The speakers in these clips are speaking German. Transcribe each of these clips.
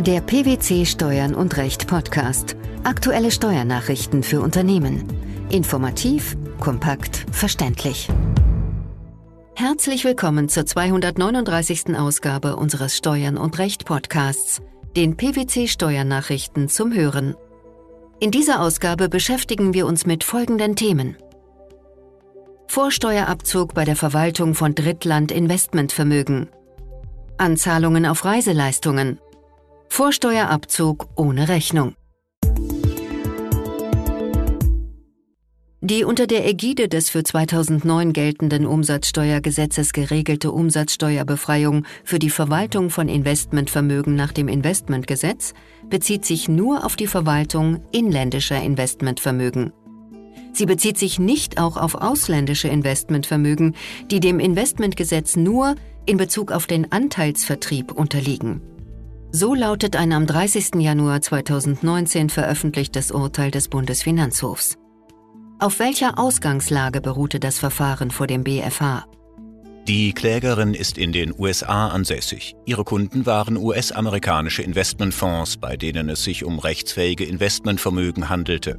Der PwC Steuern und Recht Podcast. Aktuelle Steuernachrichten für Unternehmen. Informativ, kompakt, verständlich. Herzlich willkommen zur 239. Ausgabe unseres Steuern und Recht Podcasts, den PwC Steuernachrichten zum Hören. In dieser Ausgabe beschäftigen wir uns mit folgenden Themen. Vorsteuerabzug bei der Verwaltung von Drittland-Investmentvermögen. Anzahlungen auf Reiseleistungen. Vorsteuerabzug ohne Rechnung. Die unter der Ägide des für 2009 geltenden Umsatzsteuergesetzes geregelte Umsatzsteuerbefreiung für die Verwaltung von Investmentvermögen nach dem Investmentgesetz bezieht sich nur auf die Verwaltung inländischer Investmentvermögen. Sie bezieht sich nicht auch auf ausländische Investmentvermögen, die dem Investmentgesetz nur in Bezug auf den Anteilsvertrieb unterliegen. So lautet ein am 30. Januar 2019 veröffentlichtes Urteil des Bundesfinanzhofs. Auf welcher Ausgangslage beruhte das Verfahren vor dem BFH? Die Klägerin ist in den USA ansässig. Ihre Kunden waren US-amerikanische Investmentfonds, bei denen es sich um rechtsfähige Investmentvermögen handelte.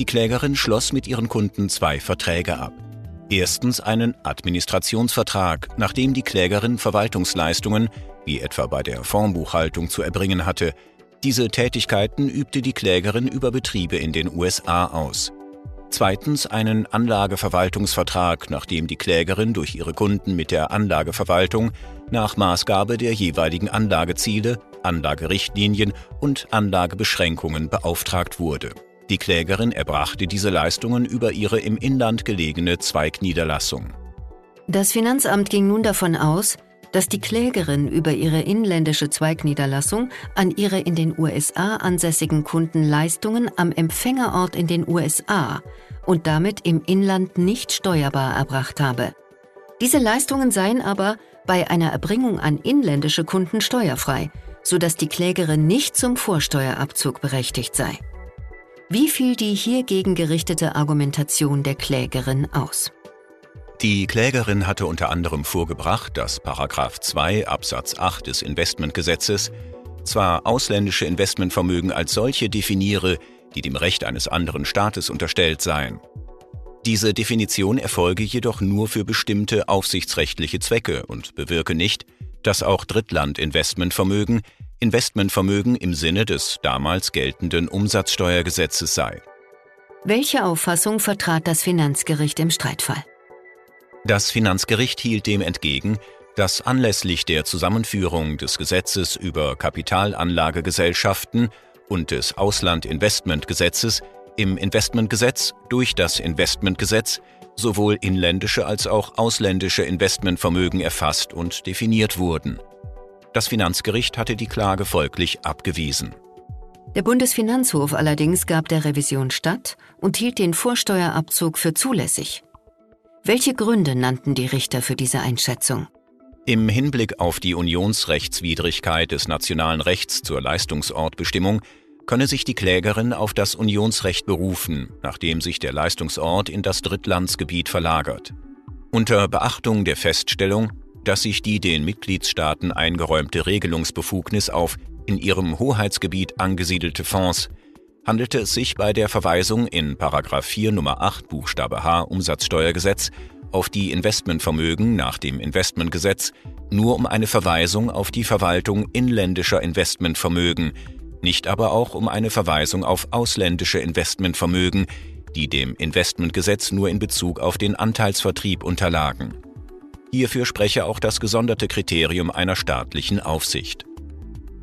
Die Klägerin schloss mit ihren Kunden zwei Verträge ab. Erstens einen Administrationsvertrag, nachdem die Klägerin Verwaltungsleistungen, wie etwa bei der Fondsbuchhaltung, zu erbringen hatte. Diese Tätigkeiten übte die Klägerin über Betriebe in den USA aus. Zweitens einen Anlageverwaltungsvertrag, nachdem die Klägerin durch ihre Kunden mit der Anlageverwaltung nach Maßgabe der jeweiligen Anlageziele, Anlagerichtlinien und Anlagebeschränkungen beauftragt wurde. Die Klägerin erbrachte diese Leistungen über ihre im Inland gelegene Zweigniederlassung. Das Finanzamt ging nun davon aus, dass die Klägerin über ihre inländische Zweigniederlassung an ihre in den USA ansässigen Kunden Leistungen am Empfängerort in den USA und damit im Inland nicht steuerbar erbracht habe. Diese Leistungen seien aber bei einer Erbringung an inländische Kunden steuerfrei, sodass die Klägerin nicht zum Vorsteuerabzug berechtigt sei. Wie fiel die hiergegen gerichtete Argumentation der Klägerin aus? Die Klägerin hatte unter anderem vorgebracht, dass 2 Absatz 8 des Investmentgesetzes zwar ausländische Investmentvermögen als solche definiere, die dem Recht eines anderen Staates unterstellt seien. Diese Definition erfolge jedoch nur für bestimmte aufsichtsrechtliche Zwecke und bewirke nicht, dass auch Drittland-Investmentvermögen Investmentvermögen im Sinne des damals geltenden Umsatzsteuergesetzes sei. Welche Auffassung vertrat das Finanzgericht im Streitfall? Das Finanzgericht hielt dem entgegen, dass anlässlich der Zusammenführung des Gesetzes über Kapitalanlagegesellschaften und des Auslandinvestmentgesetzes im Investmentgesetz durch das Investmentgesetz sowohl inländische als auch ausländische Investmentvermögen erfasst und definiert wurden. Das Finanzgericht hatte die Klage folglich abgewiesen. Der Bundesfinanzhof allerdings gab der Revision statt und hielt den Vorsteuerabzug für zulässig. Welche Gründe nannten die Richter für diese Einschätzung? Im Hinblick auf die Unionsrechtswidrigkeit des nationalen Rechts zur Leistungsortbestimmung könne sich die Klägerin auf das Unionsrecht berufen, nachdem sich der Leistungsort in das Drittlandsgebiet verlagert. Unter Beachtung der Feststellung, dass sich die den Mitgliedstaaten eingeräumte Regelungsbefugnis auf in ihrem Hoheitsgebiet angesiedelte Fonds handelte es sich bei der Verweisung in 4 Nummer 8 Buchstabe H Umsatzsteuergesetz auf die Investmentvermögen nach dem Investmentgesetz nur um eine Verweisung auf die Verwaltung inländischer Investmentvermögen, nicht aber auch um eine Verweisung auf ausländische Investmentvermögen, die dem Investmentgesetz nur in Bezug auf den Anteilsvertrieb unterlagen. Hierfür spreche auch das gesonderte Kriterium einer staatlichen Aufsicht.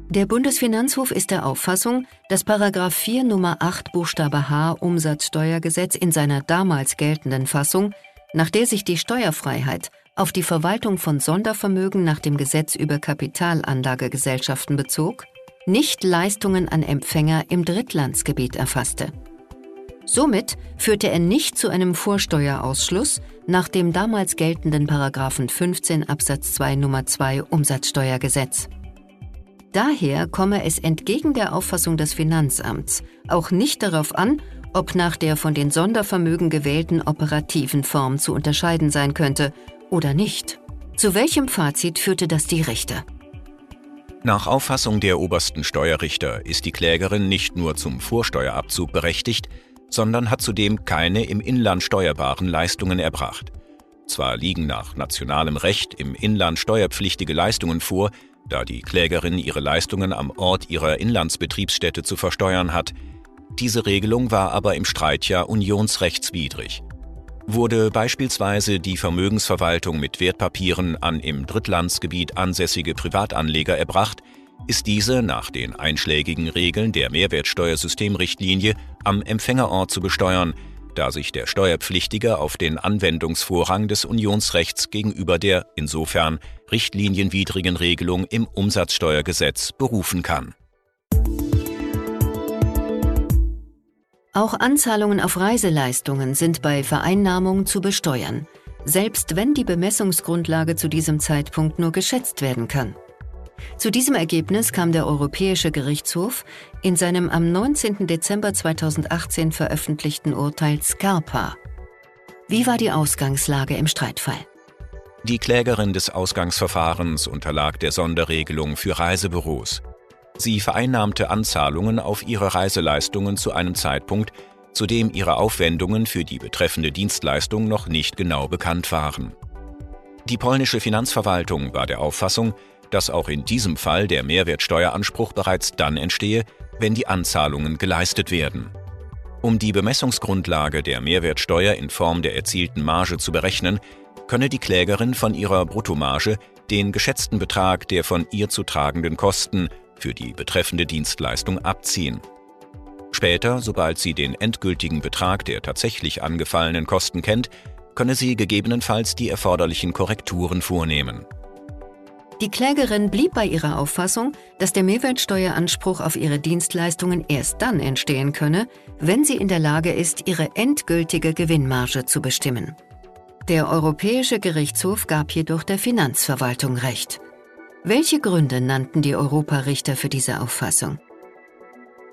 Der Bundesfinanzhof ist der Auffassung, dass 4 Nummer 8 Buchstabe H Umsatzsteuergesetz in seiner damals geltenden Fassung, nach der sich die Steuerfreiheit auf die Verwaltung von Sondervermögen nach dem Gesetz über Kapitalanlagegesellschaften bezog, nicht Leistungen an Empfänger im Drittlandsgebiet erfasste. Somit führte er nicht zu einem Vorsteuerausschluss nach dem damals geltenden Paragraphen 15 Absatz 2 Nummer 2 Umsatzsteuergesetz. Daher komme es entgegen der Auffassung des Finanzamts auch nicht darauf an, ob nach der von den Sondervermögen gewählten operativen Form zu unterscheiden sein könnte oder nicht. Zu welchem Fazit führte das die Richter? Nach Auffassung der obersten Steuerrichter ist die Klägerin nicht nur zum Vorsteuerabzug berechtigt, sondern hat zudem keine im Inland steuerbaren Leistungen erbracht. Zwar liegen nach nationalem Recht im Inland steuerpflichtige Leistungen vor, da die Klägerin ihre Leistungen am Ort ihrer Inlandsbetriebsstätte zu versteuern hat, diese Regelung war aber im Streitjahr unionsrechtswidrig. Wurde beispielsweise die Vermögensverwaltung mit Wertpapieren an im Drittlandsgebiet ansässige Privatanleger erbracht, ist diese nach den einschlägigen Regeln der Mehrwertsteuersystemrichtlinie am Empfängerort zu besteuern, da sich der Steuerpflichtige auf den Anwendungsvorrang des Unionsrechts gegenüber der insofern richtlinienwidrigen Regelung im Umsatzsteuergesetz berufen kann. Auch Anzahlungen auf Reiseleistungen sind bei Vereinnahmung zu besteuern, selbst wenn die Bemessungsgrundlage zu diesem Zeitpunkt nur geschätzt werden kann. Zu diesem Ergebnis kam der Europäische Gerichtshof in seinem am 19. Dezember 2018 veröffentlichten Urteil Scarpa. Wie war die Ausgangslage im Streitfall? Die Klägerin des Ausgangsverfahrens unterlag der Sonderregelung für Reisebüros. Sie vereinnahmte Anzahlungen auf ihre Reiseleistungen zu einem Zeitpunkt, zu dem ihre Aufwendungen für die betreffende Dienstleistung noch nicht genau bekannt waren. Die polnische Finanzverwaltung war der Auffassung, dass auch in diesem Fall der Mehrwertsteueranspruch bereits dann entstehe, wenn die Anzahlungen geleistet werden. Um die Bemessungsgrundlage der Mehrwertsteuer in Form der erzielten Marge zu berechnen, könne die Klägerin von ihrer Bruttomarge den geschätzten Betrag der von ihr zu tragenden Kosten für die betreffende Dienstleistung abziehen. Später, sobald sie den endgültigen Betrag der tatsächlich angefallenen Kosten kennt, könne sie gegebenenfalls die erforderlichen Korrekturen vornehmen. Die Klägerin blieb bei ihrer Auffassung, dass der Mehrwertsteueranspruch auf ihre Dienstleistungen erst dann entstehen könne, wenn sie in der Lage ist, ihre endgültige Gewinnmarge zu bestimmen. Der Europäische Gerichtshof gab jedoch der Finanzverwaltung Recht. Welche Gründe nannten die Europarichter für diese Auffassung?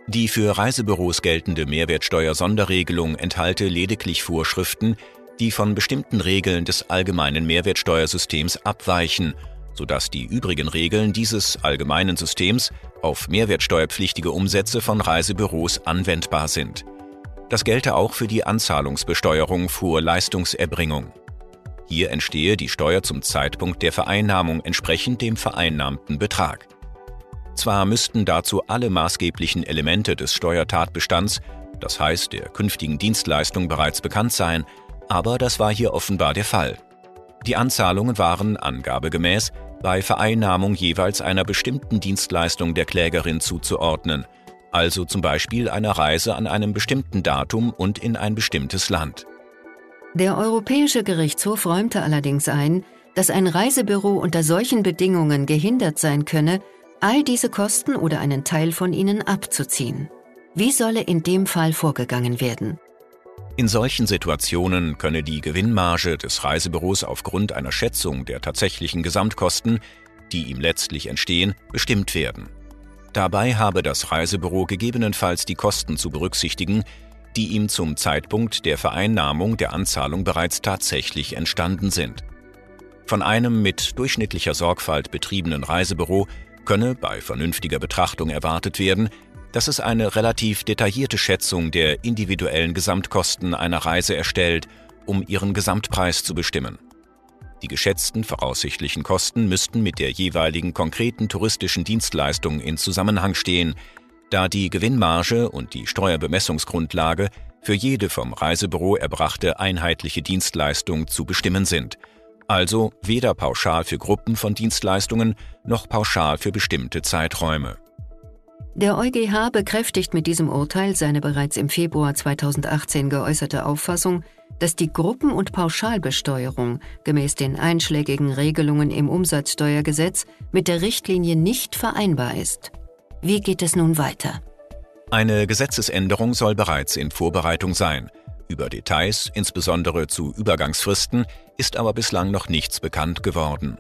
Die für Reisebüros geltende Mehrwertsteuer-Sonderregelung enthalte lediglich Vorschriften, die von bestimmten Regeln des allgemeinen Mehrwertsteuersystems abweichen sodass die übrigen Regeln dieses allgemeinen Systems auf mehrwertsteuerpflichtige Umsätze von Reisebüros anwendbar sind. Das gelte auch für die Anzahlungsbesteuerung vor Leistungserbringung. Hier entstehe die Steuer zum Zeitpunkt der Vereinnahmung entsprechend dem vereinnahmten Betrag. Zwar müssten dazu alle maßgeblichen Elemente des Steuertatbestands, das heißt der künftigen Dienstleistung, bereits bekannt sein, aber das war hier offenbar der Fall. Die Anzahlungen waren angabegemäß bei Vereinnahmung jeweils einer bestimmten Dienstleistung der Klägerin zuzuordnen, also zum Beispiel einer Reise an einem bestimmten Datum und in ein bestimmtes Land. Der Europäische Gerichtshof räumte allerdings ein, dass ein Reisebüro unter solchen Bedingungen gehindert sein könne, all diese Kosten oder einen Teil von ihnen abzuziehen. Wie solle in dem Fall vorgegangen werden? In solchen Situationen könne die Gewinnmarge des Reisebüros aufgrund einer Schätzung der tatsächlichen Gesamtkosten, die ihm letztlich entstehen, bestimmt werden. Dabei habe das Reisebüro gegebenenfalls die Kosten zu berücksichtigen, die ihm zum Zeitpunkt der Vereinnahmung der Anzahlung bereits tatsächlich entstanden sind. Von einem mit durchschnittlicher Sorgfalt betriebenen Reisebüro könne bei vernünftiger Betrachtung erwartet werden, dass es eine relativ detaillierte Schätzung der individuellen Gesamtkosten einer Reise erstellt, um ihren Gesamtpreis zu bestimmen. Die geschätzten voraussichtlichen Kosten müssten mit der jeweiligen konkreten touristischen Dienstleistung in Zusammenhang stehen, da die Gewinnmarge und die Steuerbemessungsgrundlage für jede vom Reisebüro erbrachte einheitliche Dienstleistung zu bestimmen sind, also weder pauschal für Gruppen von Dienstleistungen noch pauschal für bestimmte Zeiträume. Der EuGH bekräftigt mit diesem Urteil seine bereits im Februar 2018 geäußerte Auffassung, dass die Gruppen- und Pauschalbesteuerung gemäß den einschlägigen Regelungen im Umsatzsteuergesetz mit der Richtlinie nicht vereinbar ist. Wie geht es nun weiter? Eine Gesetzesänderung soll bereits in Vorbereitung sein. Über Details, insbesondere zu Übergangsfristen, ist aber bislang noch nichts bekannt geworden.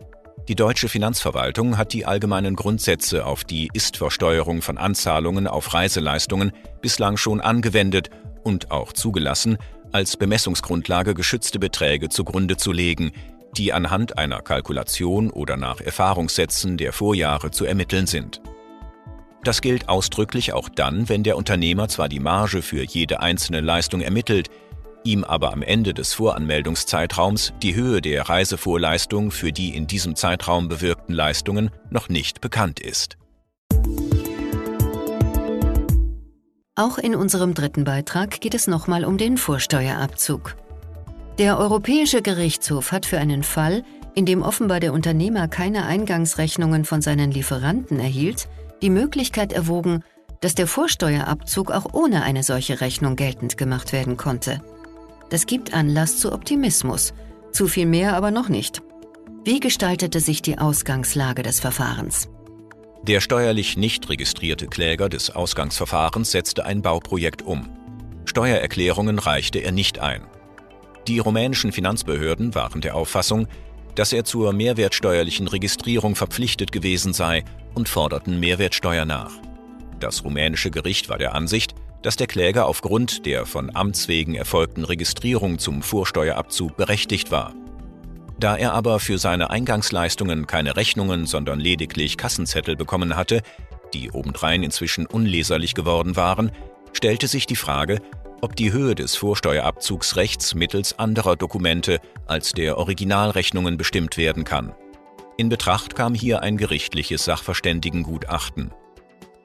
Die deutsche Finanzverwaltung hat die allgemeinen Grundsätze auf die Ist-Versteuerung von Anzahlungen auf Reiseleistungen bislang schon angewendet und auch zugelassen, als Bemessungsgrundlage geschützte Beträge zugrunde zu legen, die anhand einer Kalkulation oder nach Erfahrungssätzen der Vorjahre zu ermitteln sind. Das gilt ausdrücklich auch dann, wenn der Unternehmer zwar die Marge für jede einzelne Leistung ermittelt, ihm aber am Ende des Voranmeldungszeitraums die Höhe der Reisevorleistung für die in diesem Zeitraum bewirkten Leistungen noch nicht bekannt ist. Auch in unserem dritten Beitrag geht es nochmal um den Vorsteuerabzug. Der Europäische Gerichtshof hat für einen Fall, in dem offenbar der Unternehmer keine Eingangsrechnungen von seinen Lieferanten erhielt, die Möglichkeit erwogen, dass der Vorsteuerabzug auch ohne eine solche Rechnung geltend gemacht werden konnte. Das gibt Anlass zu Optimismus, zu viel mehr aber noch nicht. Wie gestaltete sich die Ausgangslage des Verfahrens? Der steuerlich nicht registrierte Kläger des Ausgangsverfahrens setzte ein Bauprojekt um. Steuererklärungen reichte er nicht ein. Die rumänischen Finanzbehörden waren der Auffassung, dass er zur mehrwertsteuerlichen Registrierung verpflichtet gewesen sei und forderten Mehrwertsteuer nach. Das rumänische Gericht war der Ansicht, dass der Kläger aufgrund der von Amts wegen erfolgten Registrierung zum Vorsteuerabzug berechtigt war. Da er aber für seine Eingangsleistungen keine Rechnungen, sondern lediglich Kassenzettel bekommen hatte, die obendrein inzwischen unleserlich geworden waren, stellte sich die Frage, ob die Höhe des Vorsteuerabzugsrechts mittels anderer Dokumente als der Originalrechnungen bestimmt werden kann. In Betracht kam hier ein gerichtliches Sachverständigengutachten.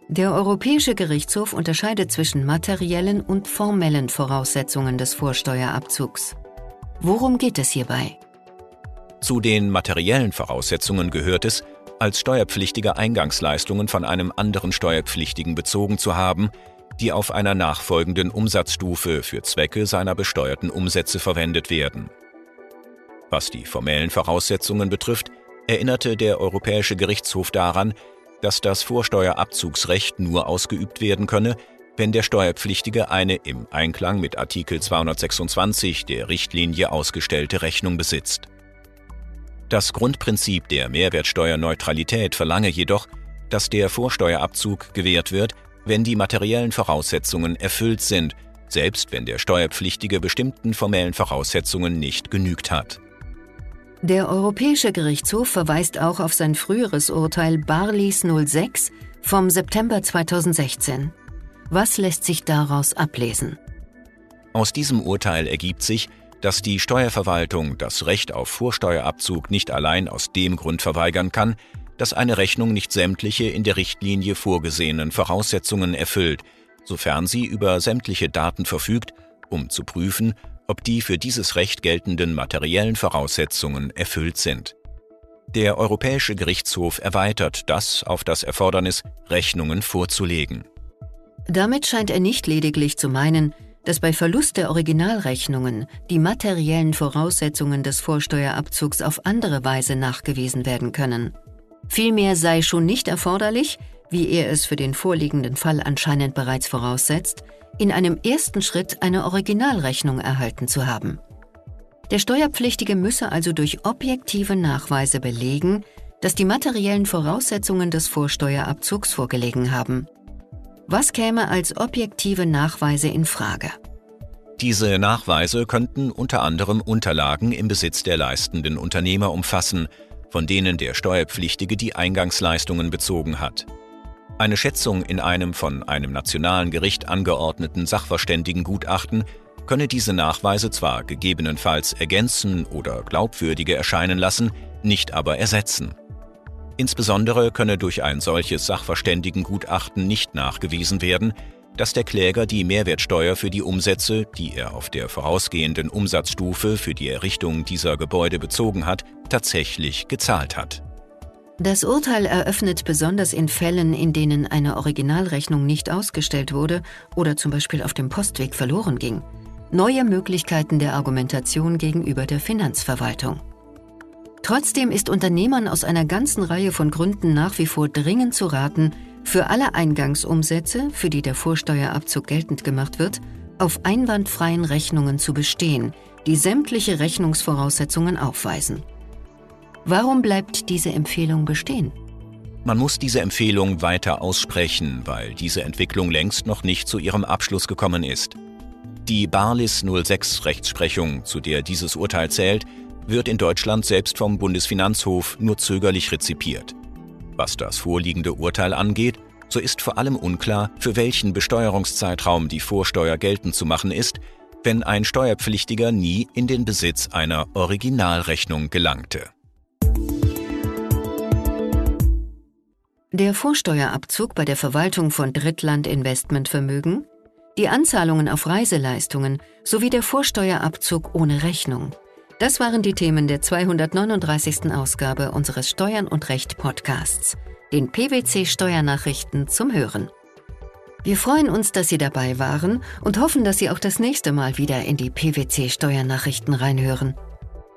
Der Europäische Gerichtshof unterscheidet zwischen materiellen und formellen Voraussetzungen des Vorsteuerabzugs. Worum geht es hierbei? Zu den materiellen Voraussetzungen gehört es, als Steuerpflichtiger Eingangsleistungen von einem anderen Steuerpflichtigen bezogen zu haben, die auf einer nachfolgenden Umsatzstufe für Zwecke seiner besteuerten Umsätze verwendet werden. Was die formellen Voraussetzungen betrifft, erinnerte der Europäische Gerichtshof daran, dass das Vorsteuerabzugsrecht nur ausgeübt werden könne, wenn der Steuerpflichtige eine im Einklang mit Artikel 226 der Richtlinie ausgestellte Rechnung besitzt. Das Grundprinzip der Mehrwertsteuerneutralität verlange jedoch, dass der Vorsteuerabzug gewährt wird, wenn die materiellen Voraussetzungen erfüllt sind, selbst wenn der Steuerpflichtige bestimmten formellen Voraussetzungen nicht genügt hat. Der Europäische Gerichtshof verweist auch auf sein früheres Urteil Barlis 06 vom September 2016. Was lässt sich daraus ablesen? Aus diesem Urteil ergibt sich, dass die Steuerverwaltung das Recht auf Vorsteuerabzug nicht allein aus dem Grund verweigern kann, dass eine Rechnung nicht sämtliche in der Richtlinie vorgesehenen Voraussetzungen erfüllt, sofern sie über sämtliche Daten verfügt, um zu prüfen, ob die für dieses Recht geltenden materiellen Voraussetzungen erfüllt sind. Der Europäische Gerichtshof erweitert das auf das Erfordernis, Rechnungen vorzulegen. Damit scheint er nicht lediglich zu meinen, dass bei Verlust der Originalrechnungen die materiellen Voraussetzungen des Vorsteuerabzugs auf andere Weise nachgewiesen werden können. Vielmehr sei schon nicht erforderlich, wie er es für den vorliegenden Fall anscheinend bereits voraussetzt, in einem ersten Schritt eine Originalrechnung erhalten zu haben. Der Steuerpflichtige müsse also durch objektive Nachweise belegen, dass die materiellen Voraussetzungen des Vorsteuerabzugs vorgelegen haben. Was käme als objektive Nachweise in Frage? Diese Nachweise könnten unter anderem Unterlagen im Besitz der leistenden Unternehmer umfassen, von denen der Steuerpflichtige die Eingangsleistungen bezogen hat. Eine Schätzung in einem von einem nationalen Gericht angeordneten Sachverständigengutachten könne diese Nachweise zwar gegebenenfalls ergänzen oder glaubwürdiger erscheinen lassen, nicht aber ersetzen. Insbesondere könne durch ein solches Sachverständigengutachten nicht nachgewiesen werden, dass der Kläger die Mehrwertsteuer für die Umsätze, die er auf der vorausgehenden Umsatzstufe für die Errichtung dieser Gebäude bezogen hat, tatsächlich gezahlt hat. Das Urteil eröffnet besonders in Fällen, in denen eine Originalrechnung nicht ausgestellt wurde oder zum Beispiel auf dem Postweg verloren ging, neue Möglichkeiten der Argumentation gegenüber der Finanzverwaltung. Trotzdem ist Unternehmern aus einer ganzen Reihe von Gründen nach wie vor dringend zu raten, für alle Eingangsumsätze, für die der Vorsteuerabzug geltend gemacht wird, auf einwandfreien Rechnungen zu bestehen, die sämtliche Rechnungsvoraussetzungen aufweisen. Warum bleibt diese Empfehlung bestehen? Man muss diese Empfehlung weiter aussprechen, weil diese Entwicklung längst noch nicht zu ihrem Abschluss gekommen ist. Die Barlis 06 Rechtsprechung, zu der dieses Urteil zählt, wird in Deutschland selbst vom Bundesfinanzhof nur zögerlich rezipiert. Was das vorliegende Urteil angeht, so ist vor allem unklar, für welchen Besteuerungszeitraum die Vorsteuer geltend zu machen ist, wenn ein Steuerpflichtiger nie in den Besitz einer Originalrechnung gelangte. Der Vorsteuerabzug bei der Verwaltung von Drittlandinvestmentvermögen, die Anzahlungen auf Reiseleistungen sowie der Vorsteuerabzug ohne Rechnung. Das waren die Themen der 239. Ausgabe unseres Steuern und Recht Podcasts, den PwC Steuernachrichten zum Hören. Wir freuen uns, dass Sie dabei waren und hoffen, dass Sie auch das nächste Mal wieder in die PwC Steuernachrichten reinhören.